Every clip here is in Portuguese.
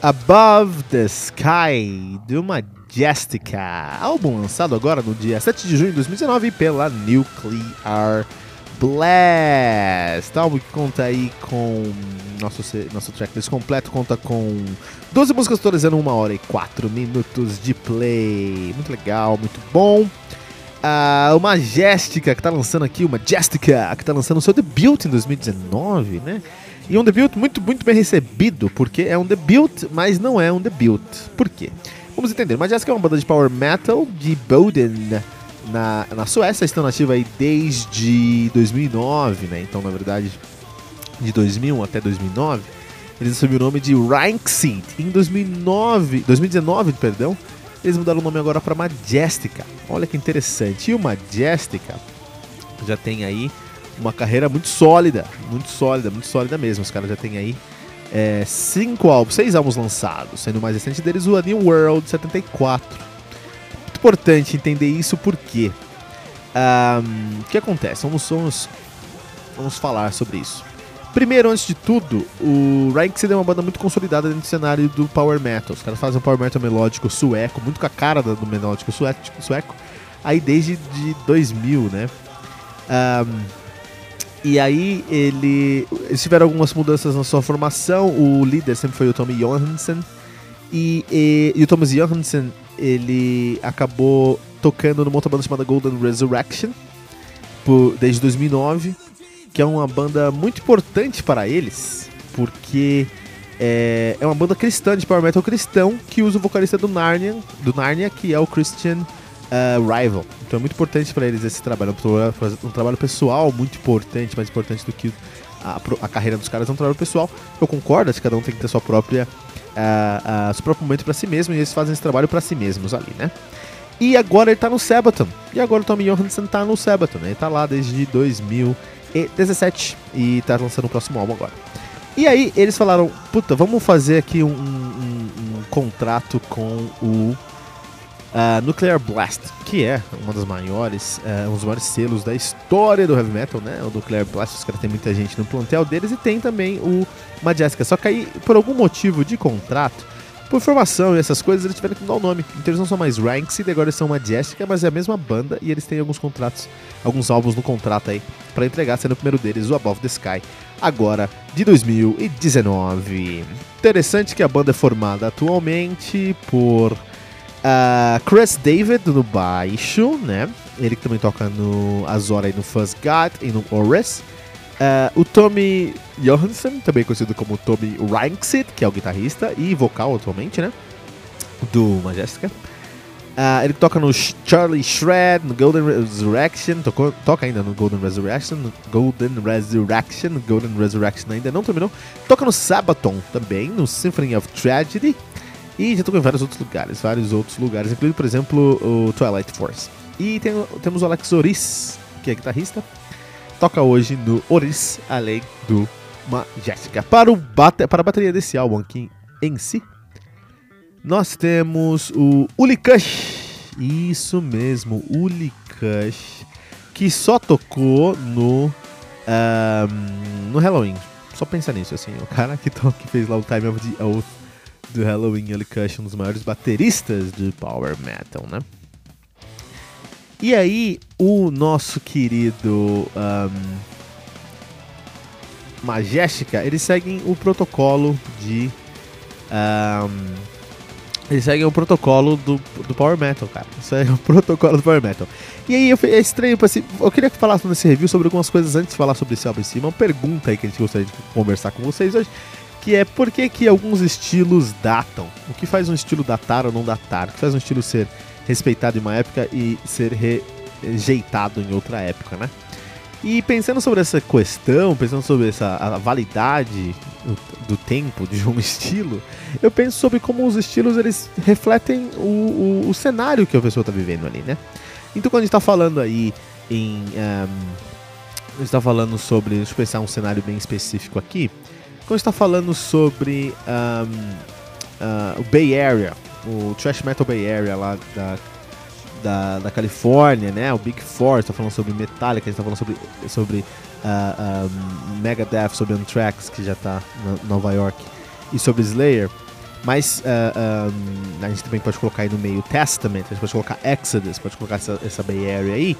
Above the Sky, do Majestica, álbum lançado agora no dia 7 de junho de 2019 pela Nuclear Blast. Álbum que conta aí com. Nosso, nosso tracklist completo conta com 12 músicas em 1 hora e 4 minutos de play. Muito legal, muito bom. Uh, o Majestica, que tá lançando aqui, o Majestica, que tá lançando o seu debut em 2019, né? E um debut muito, muito bem recebido, porque é um debut, mas não é um debut. Por quê? Vamos entender. Majestica é uma banda de power metal de Boden, na, na Suécia. Estão nativa aí desde 2009, né? Então, na verdade, de 2001 até 2009, eles assumiram o nome de Rankseed. Em 2009, 2019, perdão, eles mudaram o nome agora para Majestica. Olha que interessante. E o Majestica já tem aí uma carreira muito sólida, muito sólida, muito sólida mesmo. Os caras já têm aí é, cinco álbuns, seis álbuns lançados, sendo o mais recente deles o A New World 74. Muito importante entender isso porque um, o que acontece? Vamos, vamos, vamos falar sobre isso. Primeiro, antes de tudo, o Rankseed é uma banda muito consolidada dentro do cenário do power metal. Os caras fazem um power metal melódico sueco, muito com a cara do melódico sueco, aí desde de 2000, né? Um, e aí ele, eles tiveram algumas mudanças na sua formação. O líder sempre foi o Tommy Johansson. E, e, e o Thomas Johansson, ele acabou tocando numa outra banda chamada Golden Resurrection por, desde 2009, que é uma banda muito importante para eles, porque é, é uma banda cristã, de power metal cristão, que usa o vocalista do Narnia, do Narnia que é o Christian uh, Rival. Então é muito importante para eles esse trabalho. É um, trabalho pessoal muito importante, mais importante do que a, a, carreira dos caras é um trabalho pessoal. Eu concordo, que cada um tem que ter sua própria, uh, uh, seu próprio momento para si mesmo e eles fazem esse trabalho para si mesmos ali, né? E agora ele tá no Sabaton. E agora o Tommy Johansson tá no Sabaton, né? Ele tá lá desde 2017 e tá lançando o próximo álbum agora. E aí eles falaram, puta, vamos fazer aqui um, um contrato com o Nuclear Blast, que é uma das maiores, uh, um dos maiores selos da história do heavy metal, né? O Nuclear Blast, os caras têm muita gente no plantel deles e tem também o Majestica. Só que aí, por algum motivo de contrato, por formação e essas coisas, eles tiveram que mudar o nome. Então eles não são mais Ranks e agora eles são Majestica, mas é a mesma banda e eles têm alguns contratos, alguns álbuns no contrato aí para entregar, sendo o primeiro deles o Above the Sky, agora de 2019. Interessante que a banda é formada atualmente por Uh, Chris David no baixo, né? Ele que também toca no Azora e no Fuzz God e no Ores. Uh, o Tommy Johansson, também conhecido como Tommy Ranksit, que é o guitarrista e vocal atualmente, né? Do Majestica. Uh, ele toca no Charlie Shred, no Golden Resurrection, tocou, toca ainda no Golden Resurrection, Golden Resurrection, Golden Resurrection ainda não terminou. Toca no Sabaton também, no Symphony of Tragedy. E já tocou em vários outros lugares, vários outros lugares, incluindo, por exemplo, o Twilight Force. E tem, temos o Alex Oris, que é guitarrista, toca hoje no Oris, além do Majestica. Para, o bate, para a bateria desse álbum aqui em si, nós temos o Uli Kush, isso mesmo, Uli Kush, que só tocou no, um, no Halloween. Só pensa nisso, assim, o cara que, to, que fez lá o Time of the Oath do Halloween Ellie Cush, um dos maiores bateristas do Power Metal, né? E aí, o nosso querido um, Majestica, eles seguem o protocolo de. Um, eles seguem o protocolo do, do Power Metal, cara. Segue o protocolo do Power Metal. E aí, é estranho, assim, eu queria falar nesse review sobre algumas coisas antes de falar sobre esse álbum em cima. Uma pergunta aí que a gente gostaria de conversar com vocês hoje que é por que, que alguns estilos datam? O que faz um estilo datar ou não datar? O que faz um estilo ser respeitado em uma época e ser rejeitado em outra época, né? E pensando sobre essa questão, pensando sobre essa a validade do, tempo de um estilo, eu penso sobre como os estilos eles refletem o, o, o cenário que a pessoa está vivendo ali, né? Então quando a gente está falando aí em... Um, está falando sobre, deixa eu pensar um cenário bem específico aqui, quando está falando sobre um, uh, o Bay Area, o Trash Metal Bay Area lá da, da, da Califórnia, né? O Big Four, está falando sobre Metallica, está falando sobre, sobre uh, um, Megadeth, sobre Anthrax, que já tá em Nova York, e sobre Slayer. Mas uh, um, a gente também pode colocar aí no meio Testament, a gente pode colocar Exodus, pode colocar essa, essa Bay Area aí.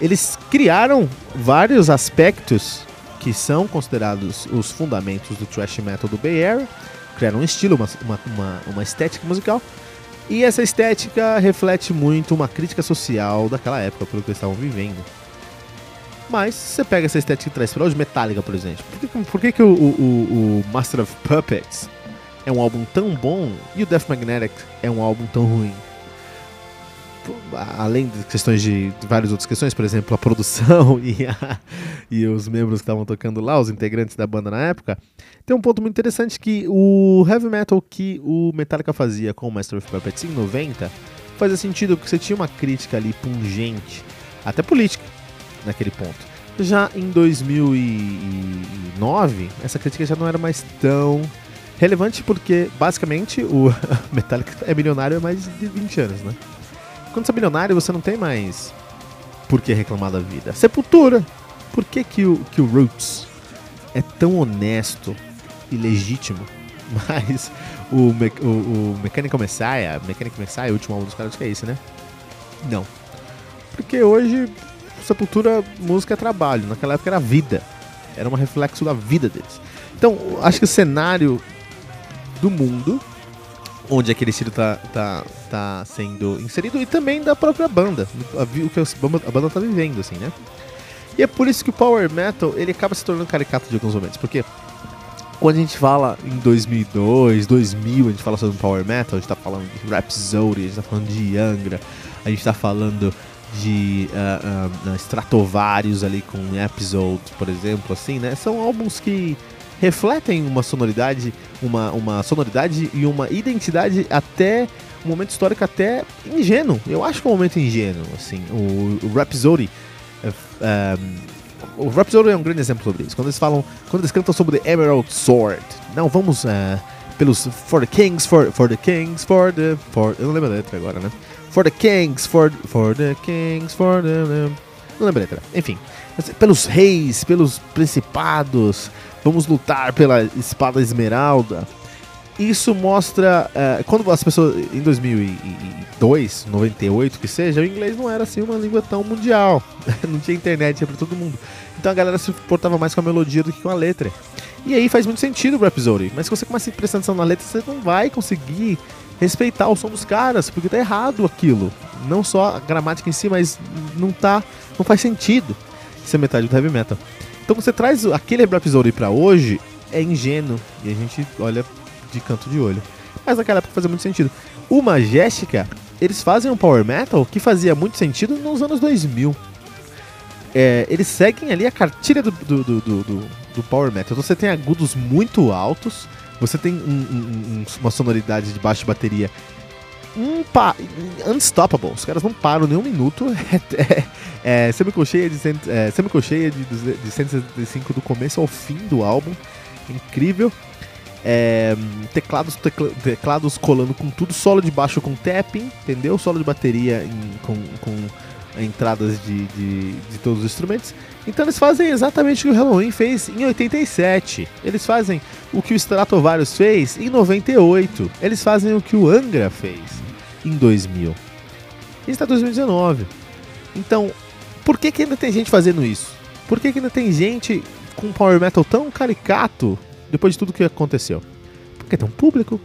Eles criaram vários aspectos que são considerados os fundamentos do thrash metal do Bay Area, criaram um estilo, uma, uma, uma, uma estética musical, e essa estética reflete muito uma crítica social daquela época, pelo que eles estavam vivendo. Mas você pega essa estética e traz para hoje, Metallica, por exemplo. Por que, por que, que o, o, o Master of Puppets é um álbum tão bom e o Death Magnetic é um álbum tão ruim? Além de questões de, de, várias outras questões, por exemplo, a produção e, a, e os membros que estavam tocando lá, os integrantes da banda na época, tem um ponto muito interessante que o heavy metal que o Metallica fazia com o Master of Puppets em 90 fazia sentido porque você tinha uma crítica ali pungente, até política, naquele ponto. Já em 2009, essa crítica já não era mais tão relevante porque basicamente o Metallica é milionário há mais de 20 anos, né? Quando você é milionário, você não tem mais por que reclamar da vida. Sepultura. Por que, que, o, que o Roots é tão honesto e legítimo, mas o, me, o, o Mechanical Messiah, Mechanical Messiah, o último álbum dos caras, que é esse, né? Não. Porque hoje, Sepultura, música é trabalho. Naquela época era vida. Era um reflexo da vida deles. Então, acho que o cenário do mundo onde aquele estilo tá, tá, tá sendo inserido e também da própria banda, o que a banda tá vivendo, assim, né? E é por isso que o Power Metal ele acaba se tornando caricato de alguns momentos, porque quando a gente fala em 2002, 2000, a gente fala sobre Power Metal, a gente tá falando de Rhapsody, a gente tá falando de Angra, a gente tá falando de uh, uh, Stratovarius ali com Episode, por exemplo, assim, né? São álbuns que refletem uma sonoridade, uma, uma sonoridade e uma identidade até um momento histórico até ingênuo. Eu acho que é um momento ingênuo, assim. O, o Rhapsody, um, é, o Rhapsody é um grande exemplo sobre isso. Quando eles falam, quando eles cantam sobre The Emerald Sword, não vamos uh, pelos For the Kings, for, for the Kings, for the, for, eu não lembro a letra agora, né? For the Kings, for, for the Kings, for the, não lembro a letra. Enfim, pelos reis, pelos principados, vamos lutar pela espada esmeralda. Isso mostra. Uh, quando as pessoas. Em 2002, 98 que seja, o inglês não era assim uma língua tão mundial. não tinha internet para todo mundo. Então a galera se portava mais com a melodia do que com a letra. E aí faz muito sentido o Rhapsody. Mas se você começa a prestar atenção na letra, você não vai conseguir respeitar o som dos caras, porque tá errado aquilo. Não só a gramática em si, mas não tá. não faz sentido ser metade do heavy metal. Então você traz aquele Rhapsody pra hoje, é ingênuo. E a gente olha de canto de olho. Mas naquela época fazia muito sentido. O Majestica, eles fazem um power metal que fazia muito sentido nos anos 2000. É, eles seguem ali a cartilha do, do, do, do, power metal. Então você tem agudos muito altos, você tem um, um, uma sonoridade de baixo de bateria um pa unstoppable. Os caras não param nem um minuto. É, é, é semicolcheia de, é, semicolcheia de, de 165 do começo ao fim do álbum. Incrível. É, teclados, tecla, teclados colando com tudo, solo de baixo com tapping, entendeu? Solo de bateria em, com, com entradas de, de, de, todos os instrumentos. Então eles fazem exatamente o que o Halloween fez em 87. Eles fazem o que o Stratovarius fez em 98. Eles fazem o que o Angra fez em 2000. E está 2019. Então, por que, que ainda tem gente fazendo isso? Por que, que ainda tem gente com power metal tão caricato depois de tudo que aconteceu? Porque tem um público.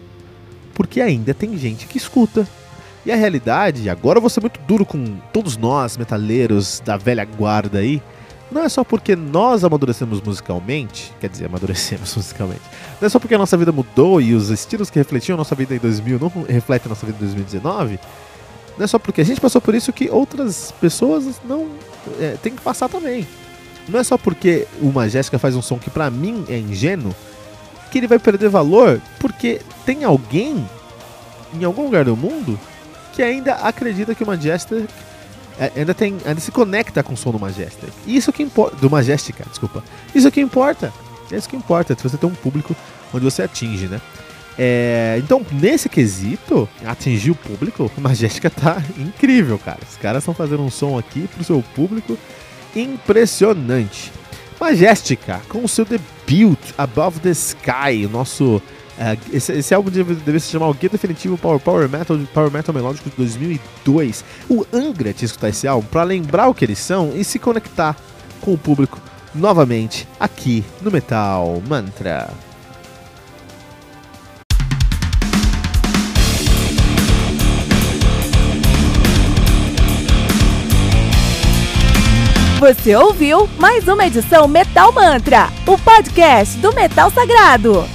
Porque ainda tem gente que escuta. E a realidade, agora eu vou ser muito duro com todos nós, metaleiros da velha guarda aí, não é só porque nós amadurecemos musicalmente, quer dizer, amadurecemos musicalmente, não é só porque a nossa vida mudou e os estilos que refletiam a nossa vida em 2000 não refletem a nossa vida em 2019, não é só porque a gente passou por isso que outras pessoas não é, tem que passar também. Não é só porque uma Jéssica faz um som que para mim é ingênuo que ele vai perder valor, porque tem alguém em algum lugar do mundo que ainda acredita que o Majestic é, ainda tem ainda se conecta com o som do Majestic. Isso que importa, do Majestica, desculpa. Isso que importa. É isso que importa, se você tem um público onde você atinge, né? É, então, nesse quesito, atingir o público, o Majestica tá incrível, cara. Os caras estão fazendo um som aqui pro seu público impressionante. Majestica, com o seu debut Above the Sky, o nosso Uh, esse, esse, álbum deve, deve, se chamar o Guia Definitivo Power, Power Metal Power Metal Melódico de 2002. O Angra te escutar esse álbum para lembrar o que eles são e se conectar com o público novamente aqui no Metal Mantra. Você ouviu mais uma edição Metal Mantra, o podcast do Metal Sagrado.